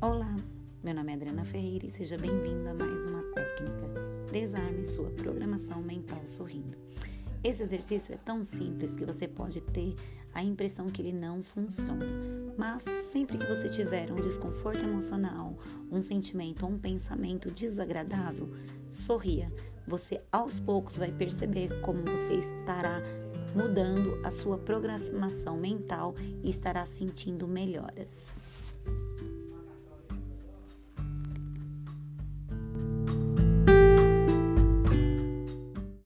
Olá, meu nome é Adriana Ferreira e seja bem-vindo a mais uma técnica. Desarme sua programação mental sorrindo. Esse exercício é tão simples que você pode ter a impressão que ele não funciona. Mas sempre que você tiver um desconforto emocional, um sentimento ou um pensamento desagradável, sorria. Você aos poucos vai perceber como você estará mudando a sua programação mental e estará sentindo melhoras.